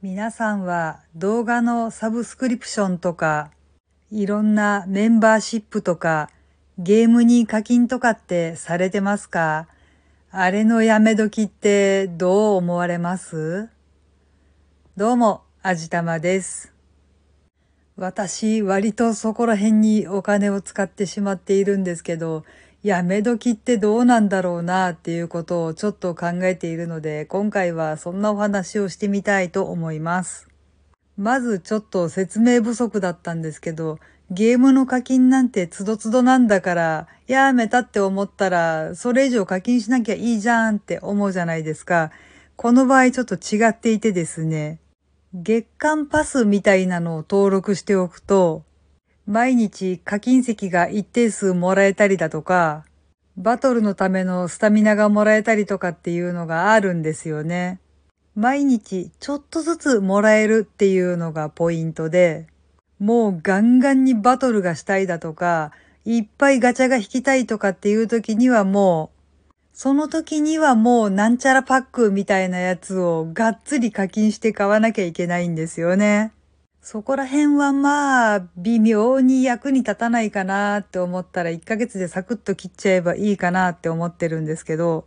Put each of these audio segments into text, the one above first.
皆さんは動画のサブスクリプションとか、いろんなメンバーシップとか、ゲームに課金とかってされてますか？あれのやめ時ってどう思われます？どうも、あじたまです。私、割とそこら辺にお金を使ってしまっているんですけど、やめ時ってどうなんだろうなっていうことをちょっと考えているので、今回はそんなお話をしてみたいと思います。まずちょっと説明不足だったんですけど、ゲームの課金なんてつどつどなんだから、やめたって思ったら、それ以上課金しなきゃいいじゃんって思うじゃないですか。この場合ちょっと違っていてですね、月間パスみたいなのを登録しておくと、毎日課金石が一定数もらえたりだとか、バトルのためのスタミナがもらえたりとかっていうのがあるんですよね。毎日ちょっとずつもらえるっていうのがポイントで、もうガンガンにバトルがしたいだとか、いっぱいガチャが引きたいとかっていう時にはもう、その時にはもうなんちゃらパックみたいなやつをがっつり課金して買わなきゃいけないんですよね。そこら辺はまあ、微妙に役に立たないかなって思ったら1ヶ月でサクッと切っちゃえばいいかなって思ってるんですけど、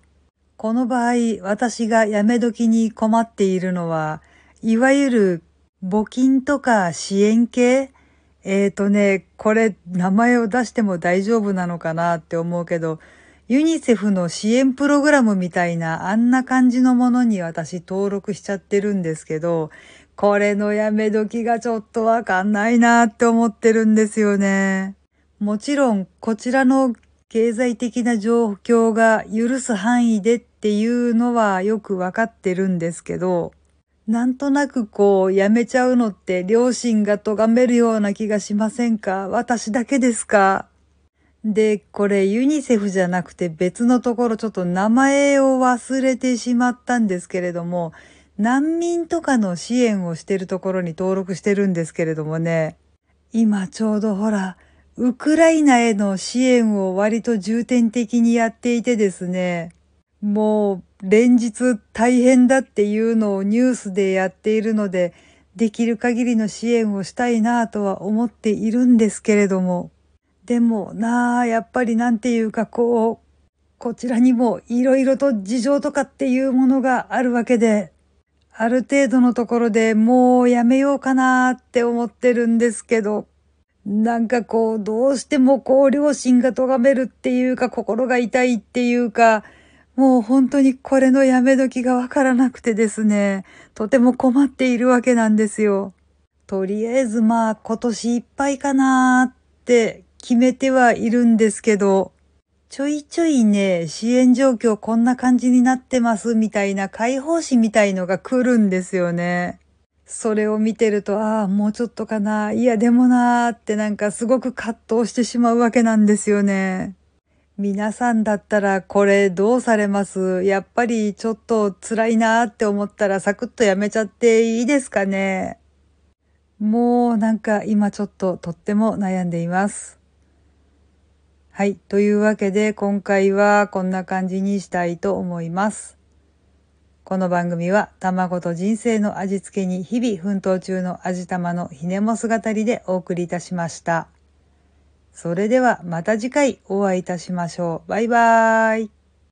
この場合、私がやめ時に困っているのは、いわゆる募金とか支援系？えーとね、これ名前を出しても大丈夫なのかなって思うけど、ユニセフの支援プログラムみたいなあんな感じのものに私登録しちゃってるんですけど、これのやめ時がちょっとわかんないなって思ってるんですよね。もちろん、こちらの経済的な状況が許す範囲でっていうのはよくわかってるんですけど、なんとなくこう、やめちゃうのって両親が咎めるような気がしませんか？私だけですか？で、これユニセフじゃなくて別のところちょっと名前を忘れてしまったんですけれども、難民とかの支援をしてるところに登録してるんですけれどもね、今ちょうどほら、ウクライナへの支援を割と重点的にやっていてですね、もう連日大変だっていうのをニュースでやっているので、できる限りの支援をしたいなぁとは思っているんですけれども、でもなあ、やっぱりなんていうかこう、こちらにもいろいろと事情とかっていうものがあるわけで、ある程度のところでもうやめようかなって思ってるんですけど、なんかこう、どうしてもこう、両親が咎めるっていうか、心が痛いっていうか、もう本当にこれのやめ時がわからなくてですね、とても困っているわけなんですよ。とりあえずまあ今年いっぱいかなーって決めてはいるんですけど、ちょいちょいね、支援状況こんな感じになってますみたいな解放誌みたいのが来るんですよね。それを見てると、ああ、もうちょっとかな。いや、でもなーってなんかすごく葛藤してしまうわけなんですよね。皆さんだったらこれどうされます？やっぱりちょっと辛いなーって思ったらサクッとやめちゃっていいですかね？もうなんか今ちょっととっても悩んでいます。はい。というわけで、今回はこんな感じにしたいと思います。この番組は、卵と人生の味付けに日々奮闘中の味玉のひねも姿りでお送りいたしました。それではまた次回お会いいたしましょう。バイバーイ。